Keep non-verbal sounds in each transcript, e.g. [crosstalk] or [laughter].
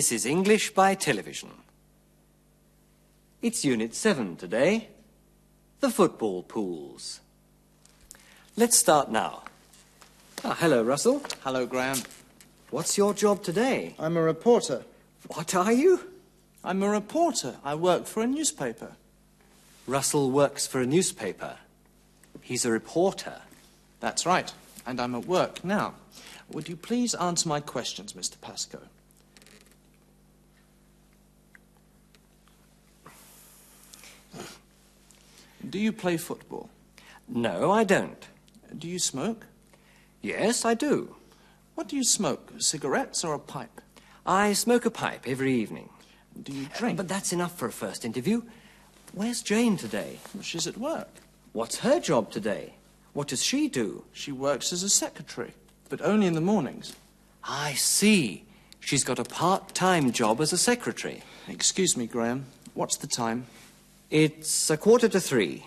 This is English by television. It's Unit 7 today. The football pools. Let's start now. Ah, hello, Russell. Hello, Graham. What's your job today? I'm a reporter. What are you? I'm a reporter. I work for a newspaper. Russell works for a newspaper. He's a reporter. That's right. And I'm at work now. Would you please answer my questions, Mr. Pascoe? Do you play football? No, I don't. Do you smoke? Yes, I do. What do you smoke? Cigarettes or a pipe? I smoke a pipe every evening. Do you drink? But that's enough for a first interview. Where's Jane today? She's at work. What's her job today? What does she do? She works as a secretary, but only in the mornings. I see. She's got a part-time job as a secretary. Excuse me, Graham. What's the time? It's a quarter to three.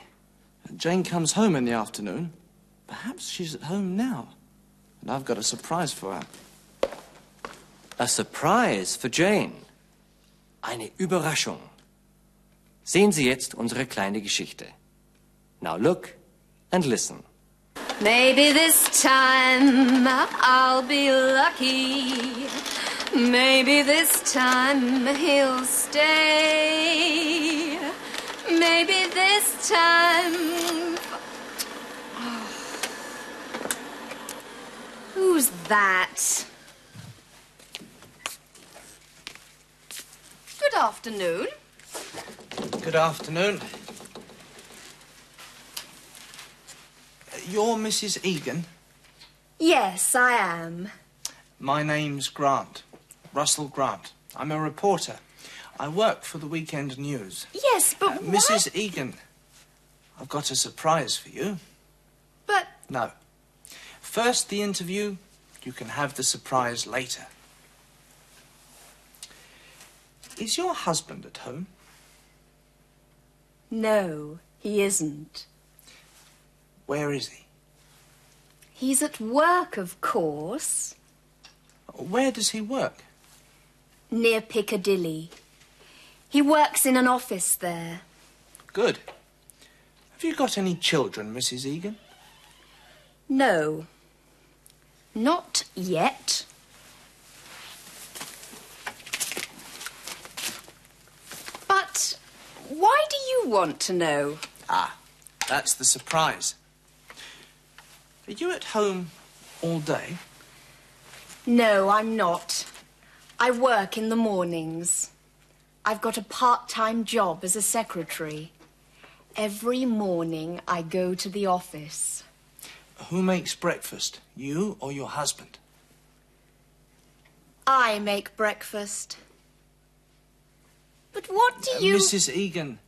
Jane comes home in the afternoon. Perhaps she's at home now. And I've got a surprise for her. A surprise for Jane. Eine Überraschung. Sehen Sie jetzt unsere kleine Geschichte. Now look and listen. Maybe this time I'll be lucky. Maybe this time he'll stay. Maybe this time. [sighs] Who's that? Good afternoon. Good afternoon. You're Mrs. Egan? Yes, I am. My name's Grant. Russell Grant. I'm a reporter. I work for the Weekend News. Yes, but Uh, why- Mrs. Egan, I've got a surprise for you. But No. First the interview, you can have the surprise later. Is your husband at home? no, he isn't. Where is he? He's at work, of course. Where does he work? Near Piccadilly. He works in an office there. Good. Have you got any children, Mrs. Egan? No. Not yet. But why do you want to know? Ah, that's the surprise. Are you at home all day? No, I'm not. I work in the mornings. I've got a part time job as a secretary. Every morning I go to the office. Who makes breakfast, you or your husband? I make breakfast. But what do Uh, you. Mrs. Egan,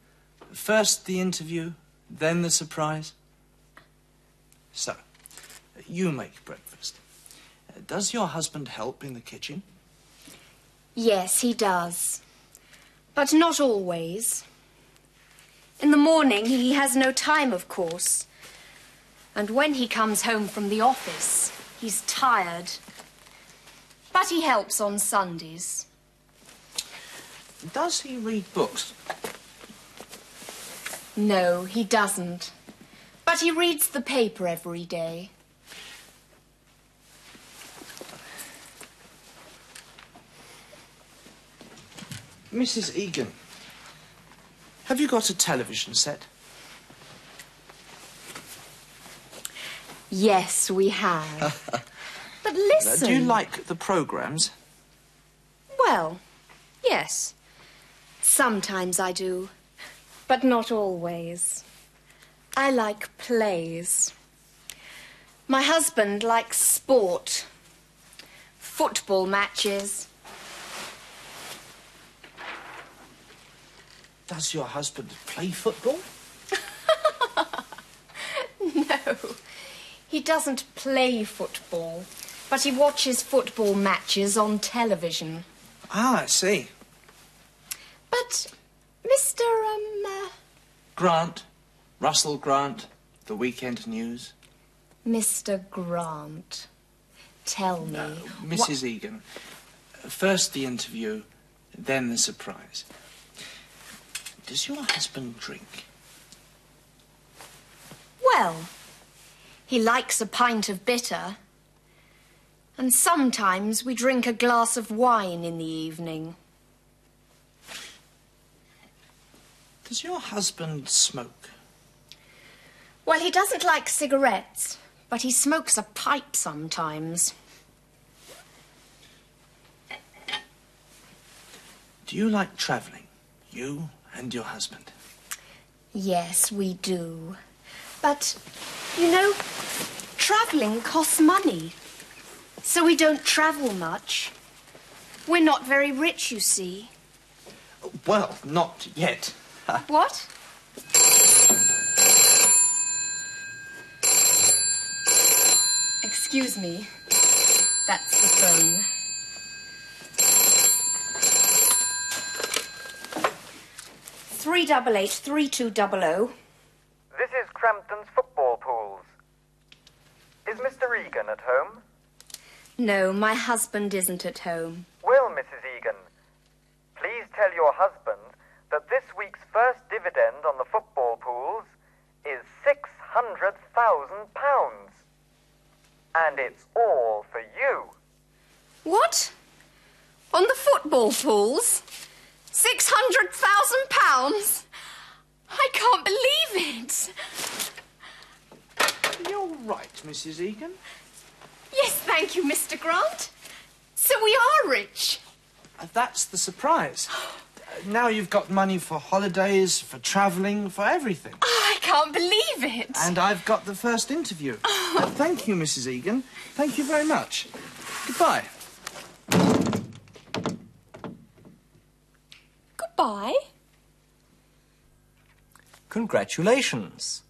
first the interview, then the surprise. So, you make breakfast. Uh, Does your husband help in the kitchen? Yes, he does. But not always. In the morning, he has no time, of course. And when he comes home from the office, he's tired. But he helps on Sundays. Does he read books? No, he doesn't. But he reads the paper every day. Mrs. Egan, have you got a television set? Yes, we have. [laughs] but listen. do you like the programs? Well, yes. Sometimes I do. But not always. I like plays. My husband likes sport. Football matches. Does your husband play football? [laughs] No. He doesn't play football, but he watches football matches on television. Ah, I see. But, Mr. Um, uh, Grant, Russell Grant, The Weekend News. Mr. Grant, tell me. Mrs. Egan, First the interview, then the surprise. Does your husband drink? Well, he likes a pint of bitter. And sometimes we drink a glass of wine in the evening. Does your husband smoke? Well, he doesn't like cigarettes, but he smokes a pipe sometimes. Do you like travelling? You and your husband? Yes, we do. But, you know, travelling costs money. So we don't travel much. We're not very rich, you see. Well, not yet. What? Excuse me. That's the phone. Three double eight three two double o. This is Crampton's football pools. Is Mr. Egan at home? No, my husband isn't at home. Well, Mrs. Egan, please tell your husband that this week's first dividend on the football pools is six hundred thousand pounds. And it's all for you. What? On the football pools? Six hundred thousand pounds? I can't believe it. You're right, Mrs. Egan. Yes, thank you, Mr. Grant. So we are rich. Uh, That's the surprise. [gasps] Now you've got money for holidays, for travelling, for everything. I can't believe it. And I've got the first interview. Uh, [gasps] thank you, Mrs. Egan. Thank you very much. Goodbye. Goodbye. Congratulations.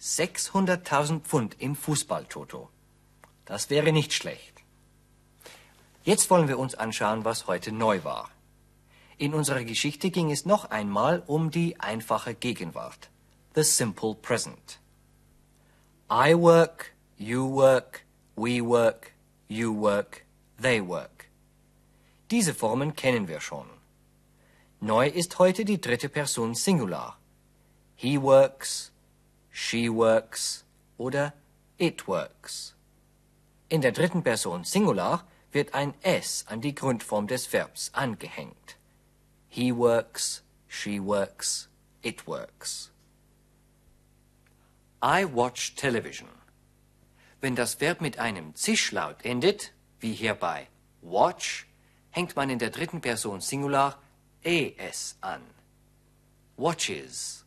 600.000 Pfund im Fußball-Toto. Das wäre nicht schlecht. Jetzt wollen wir uns anschauen, was heute neu war. In unserer Geschichte ging es noch einmal um die einfache Gegenwart. The simple present. I work, you work, we work, you work, they work. Diese Formen kennen wir schon. Neu ist heute die dritte Person Singular. He works, she works oder it works. In der dritten Person Singular wird ein S an die Grundform des Verbs angehängt. He works, she works, it works. I watch television. Wenn das Verb mit einem Zischlaut endet, wie hier bei watch, hängt man in der dritten Person Singular es an. Watches.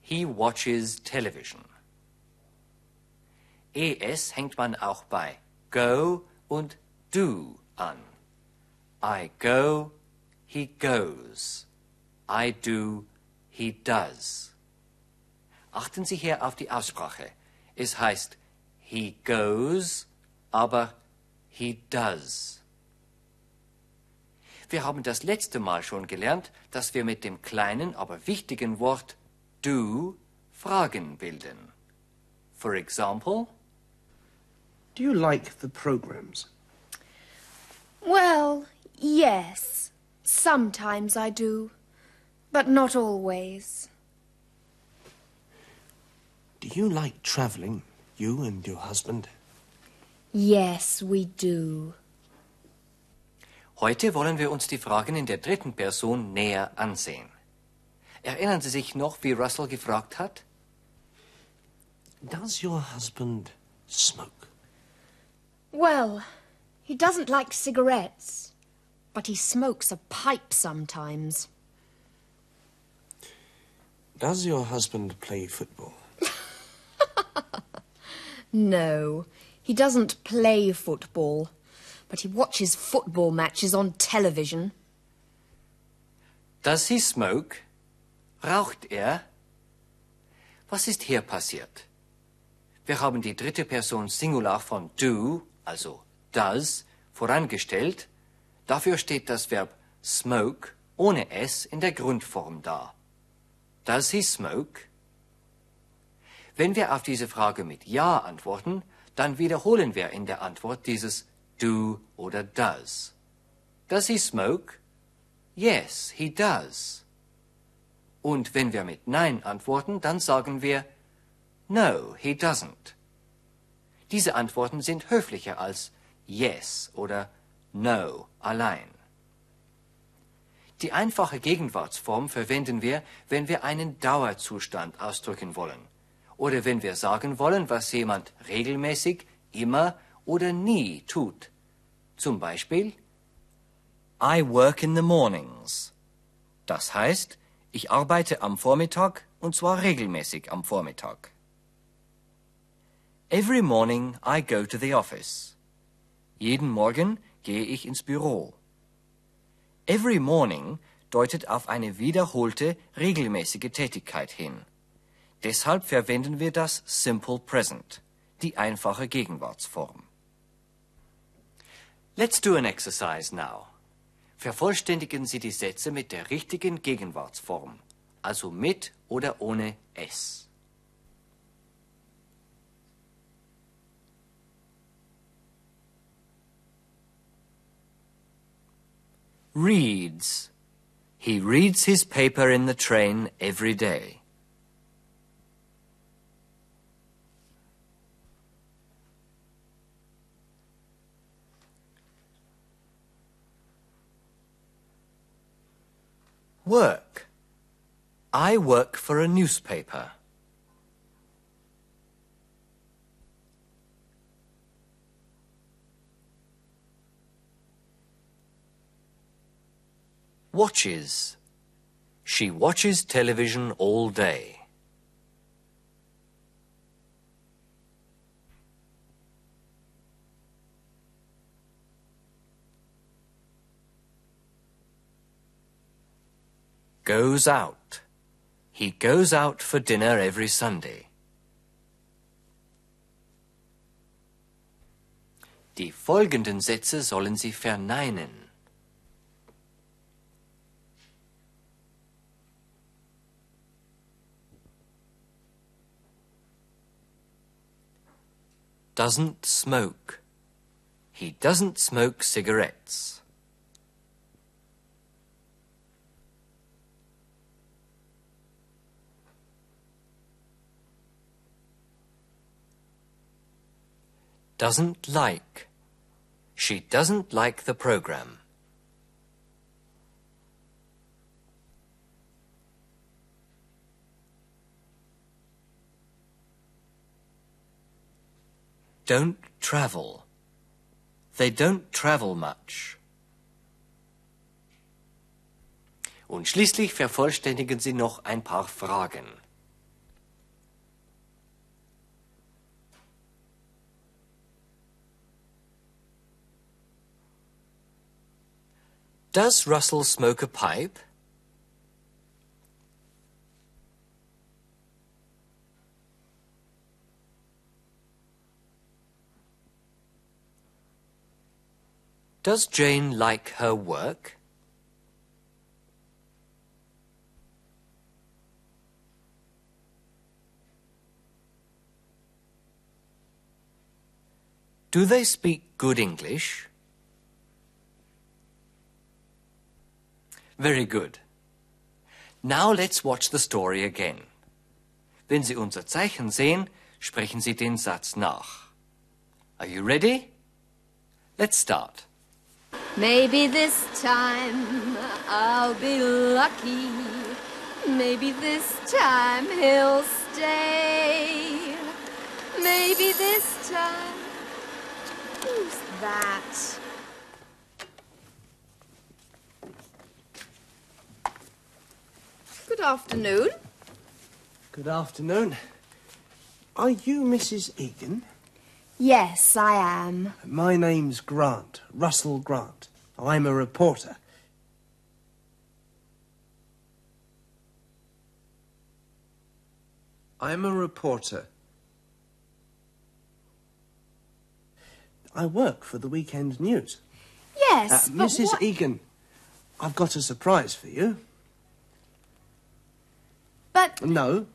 He watches television. es hängt man auch bei go und do an. I go, he goes. I do, he does. Achten Sie hier auf die Aussprache. Es heißt he goes, aber he does. Wir haben das letzte Mal schon gelernt, dass wir mit dem kleinen, aber wichtigen Wort do Fragen bilden. For example, Do you like the programs? Well, yes. Sometimes I do. But not always. Do you like travelling, you and your husband? Yes, we do. Heute wollen wir uns die Fragen in der dritten Person näher ansehen. Erinnern Sie sich noch, wie Russell gefragt hat? Does your husband smoke? Well, he doesn't like cigarettes, but he smokes a pipe sometimes. Does your husband play football? [laughs] No, he doesn't play football, but he watches football matches on television. Does he smoke? Raucht er? Was ist hier passiert? Wir haben die dritte Person Singular von do, also does, vorangestellt. Dafür steht das Verb smoke ohne s in der Grundform da. Does he smoke? Wenn wir auf diese Frage mit Ja antworten, dann wiederholen wir in der Antwort dieses do oder does. Does he smoke? Yes, he does. Und wenn wir mit Nein antworten, dann sagen wir No, he doesn't. Diese Antworten sind höflicher als Yes oder No allein. Die einfache Gegenwartsform verwenden wir, wenn wir einen Dauerzustand ausdrücken wollen oder wenn wir sagen wollen, was jemand regelmäßig, immer oder nie tut. Zum Beispiel I work in the mornings. Das heißt, ich arbeite am Vormittag und zwar regelmäßig am Vormittag. Every morning I go to the office. Jeden Morgen gehe ich ins Büro. Every morning deutet auf eine wiederholte, regelmäßige Tätigkeit hin. Deshalb verwenden wir das Simple Present, die einfache Gegenwartsform. Let's do an exercise now. Vervollständigen Sie die Sätze mit der richtigen Gegenwartsform, also mit oder ohne s. Reads. He reads his paper in the train every day. Work. I work for a newspaper. Watches. She watches television all day. Goes out. He goes out for dinner every Sunday. Die folgenden Sätze sollen Sie verneinen. Doesn't smoke. He doesn't smoke cigarettes. Doesn't like. She doesn't like the program. Don't travel. They don't travel much. Und schließlich vervollständigen Sie noch ein paar Fragen. Does Russell smoke a pipe? Does Jane like her work? Do they speak good English? Very good. Now let's watch the story again. Wenn Sie unser Zeichen sehen, sprechen Sie den Satz nach. Are you ready? Let's start. Maybe this time I'll be lucky. Maybe this time he'll stay. Maybe this time. Who's that? Good afternoon. Good afternoon. Are you Mrs. Egan? Yes, I am. My name's Grant, Russell Grant. I'm a reporter. I'm a reporter. I work for the Weekend News. Yes, Uh, but Mrs. what- Egan, I've got a surprise for you. But No.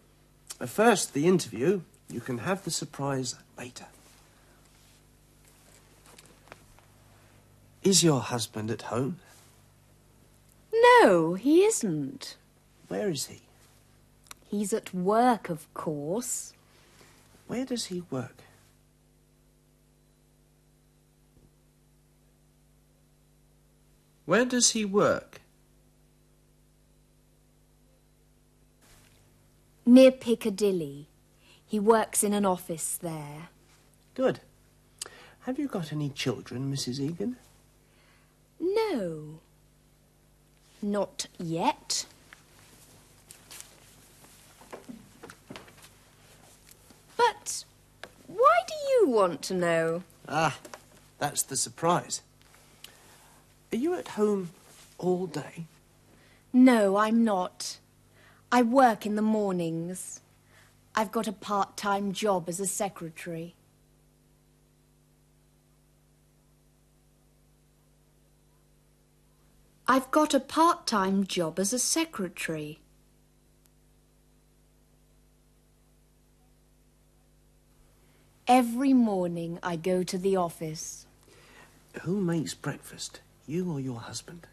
First, the interview. You can have the surprise later. Is your husband at home? No, he isn't. Where is he? He's at work, of course. Where does he work? Where does he work? Near Piccadilly. He works in an office there. Good. Have you got any children, Mrs. Egan? No. Not yet. But why do you want to know? Ah, that's the surprise. Are you at home all day? No, I'm not. I work in the mornings. I've got a part time job as a secretary. I've got a part time job as a secretary. Every morning I go to the office. Who makes breakfast, you or your husband?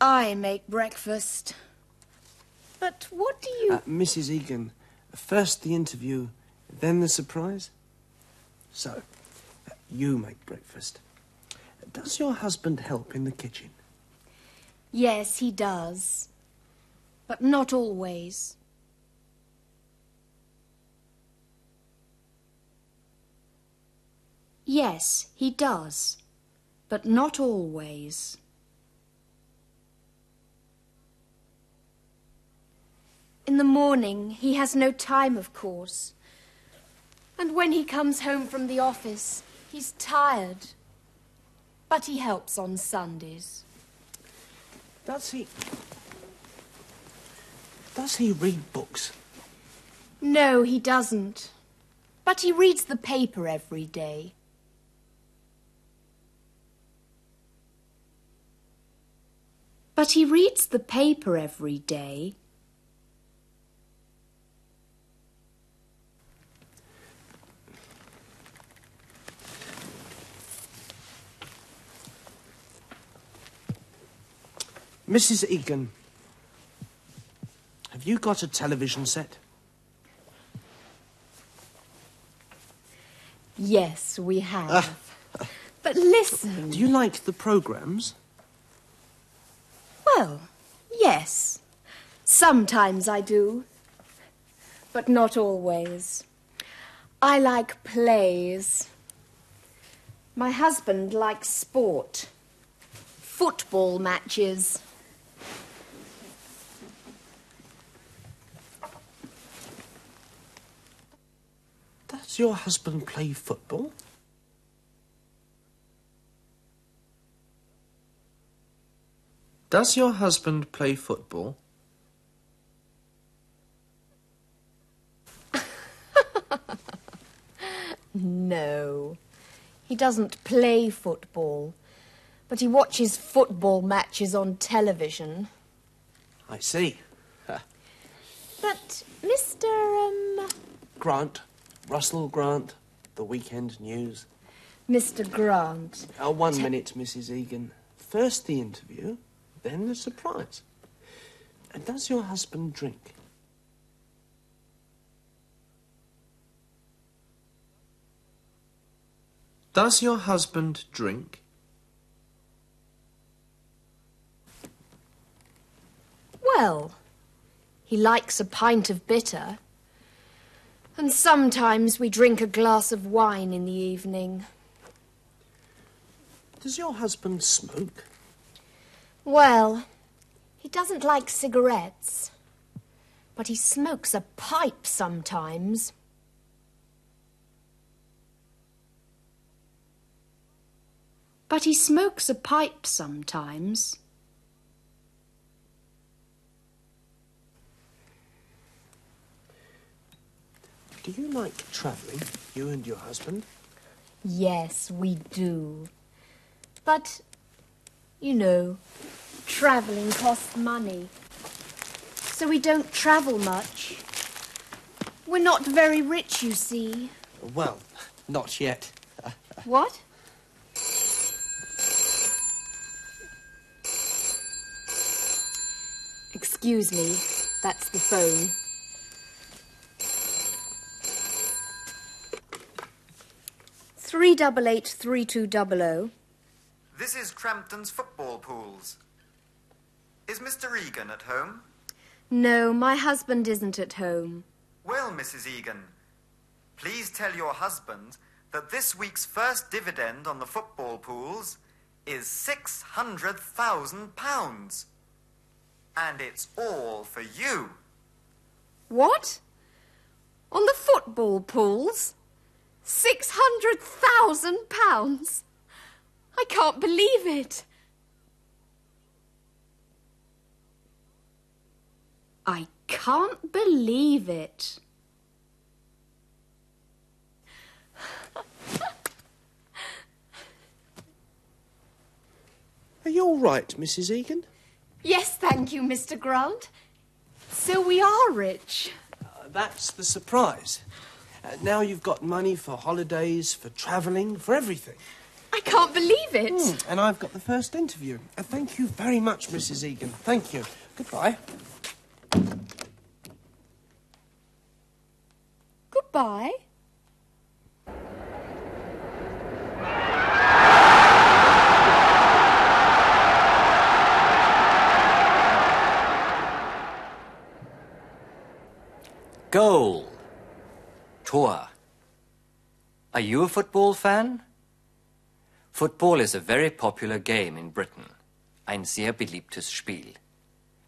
I make breakfast. But what do you. Uh, Mrs. Egan, first the interview, then the surprise? So, uh, you make breakfast. Does your husband help in the kitchen? Yes, he does. But not always. Yes, he does. But not always. In the morning, he has no time, of course. And when he comes home from the office, he's tired. But he helps on Sundays. Does he. Does he read books? No, he doesn't. But he reads the paper every day. But he reads the paper every day. Mrs. Egan, have you got a television set? Yes, we have. Ah. but listen. Do you like the programs? Well, yes. Sometimes I do. But not always. I like plays. My husband likes sport. Football matches. Does your husband play football? Does your husband play football? [laughs] No. He doesn't play football. But he watches football matches on television. I see. [laughs] But Mr. Um. Grant, Russell Grant, the weekend news. Mr. Grant. Uh, one minute, Mrs. Egan. First the interview, then the surprise. And does your husband drink? Does your husband drink? Well, he likes a pint of bitter. And sometimes we drink a glass of wine in the evening. Does your husband smoke? Well, he doesn't like cigarettes. But he smokes a pipe sometimes. But he smokes a pipe sometimes. Do you like travelling, you and your husband? Yes, we do. But, you know, travelling costs money. So we don't travel much. We're not very rich, you see. Well, not yet. [laughs] What? Excuse me, that's the phone. Three double eight three two double. Oh. This is Crampton's football pools. Is Mr. Egan at home? No, my husband isn't at home. Well, Mrs. Egan, please tell your husband that this week's first dividend on the football pools is six hundred thousand pounds. And it's all for you. What? On the football pools? Six hundred thousand pounds? I can't believe it. I can't believe it. Are you all right, Mrs. Egan? Yes, thank you, Mr. Grant. So we are rich. Uh, that's the surprise. Uh, now you've got money for holidays, for travelling, for everything. I can't believe it. Mm, and I've got the first interview. Uh, thank you very much, Mrs. Egan. Thank you. Goodbye. Goodbye. Are you a football fan? Football is a very popular game in Britain. Ein sehr beliebtes Spiel.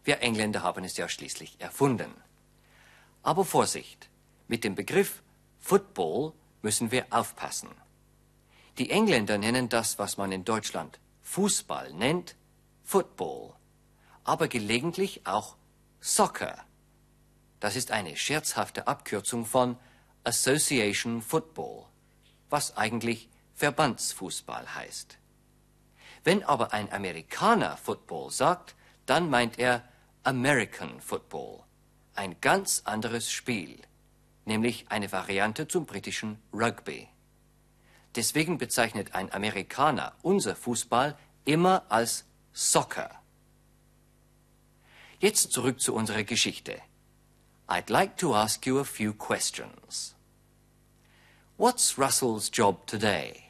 Wir Engländer haben es ja schließlich erfunden. Aber Vorsicht, mit dem Begriff Football müssen wir aufpassen. Die Engländer nennen das, was man in Deutschland Fußball nennt, Football, aber gelegentlich auch Soccer. Das ist eine scherzhafte Abkürzung von Association Football, was eigentlich Verbandsfußball heißt. Wenn aber ein Amerikaner Football sagt, dann meint er American Football, ein ganz anderes Spiel, nämlich eine Variante zum britischen Rugby. Deswegen bezeichnet ein Amerikaner unser Fußball immer als Soccer. Jetzt zurück zu unserer Geschichte. I'd like to ask you a few questions. What's Russell's job today?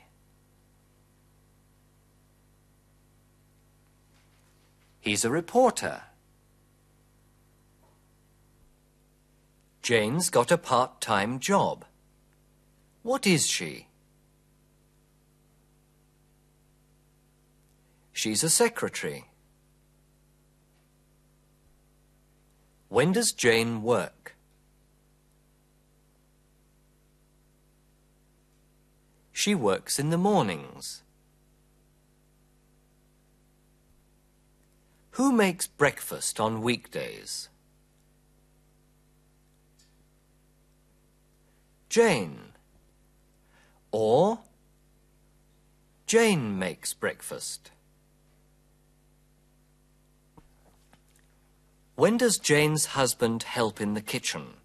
He's a reporter. Jane's got a part-time job. What is she? She's a secretary. When does Jane work? She works in the mornings. Who makes breakfast on weekdays? Jane. Or Jane makes breakfast. When does Jane's husband help in the kitchen?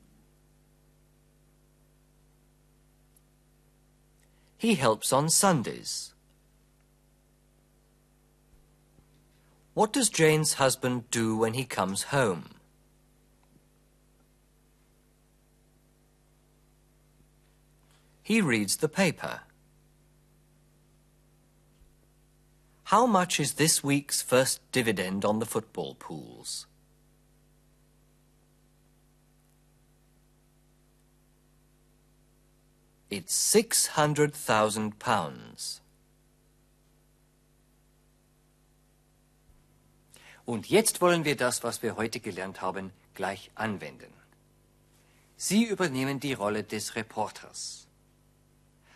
He helps on Sundays. What does Jane's husband do when he comes home? He reads the paper. How much is this week's first dividend on the football pools? It's six hundred thousand pounds. Und jetzt wollen wir das, was wir heute gelernt haben, gleich anwenden. Sie übernehmen die Rolle des Reporters.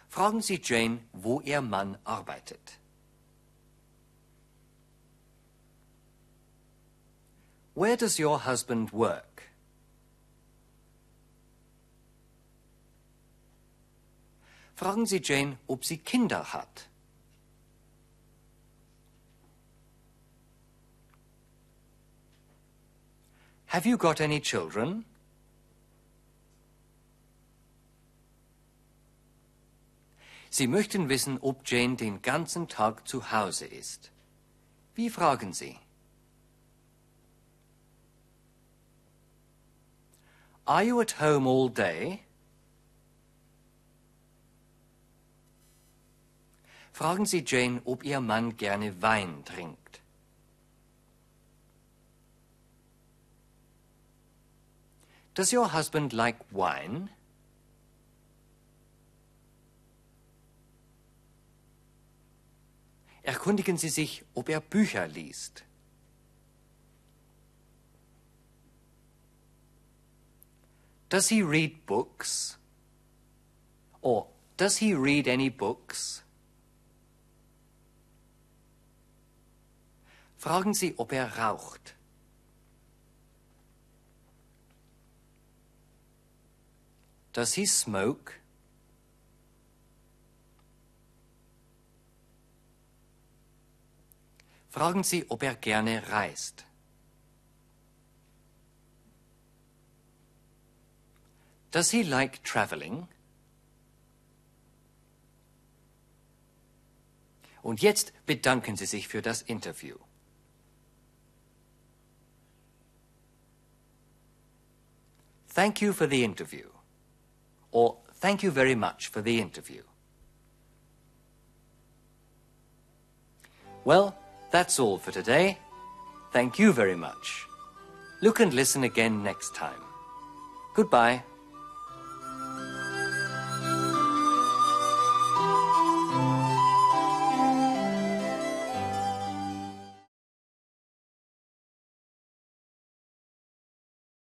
Fragen Sie Jane, wo Ihr Mann arbeitet. Where does your husband work? Fragen Sie Jane, ob sie Kinder hat. Have you got any children? Sie möchten wissen, ob Jane den ganzen Tag zu Hause ist. Wie fragen Sie? Are you at home all day? Fragen Sie Jane, ob ihr Mann gerne Wein trinkt. Does your husband like wine? Erkundigen Sie sich, ob er Bücher liest. Does he read books? Or does he read any books? Fragen Sie, ob er raucht. Does he smoke? Fragen Sie, ob er gerne reist. Does he like traveling? Und jetzt bedanken Sie sich für das Interview. Thank you for the interview. Or thank you very much for the interview. Well, that's all for today. Thank you very much. Look and listen again next time. Goodbye.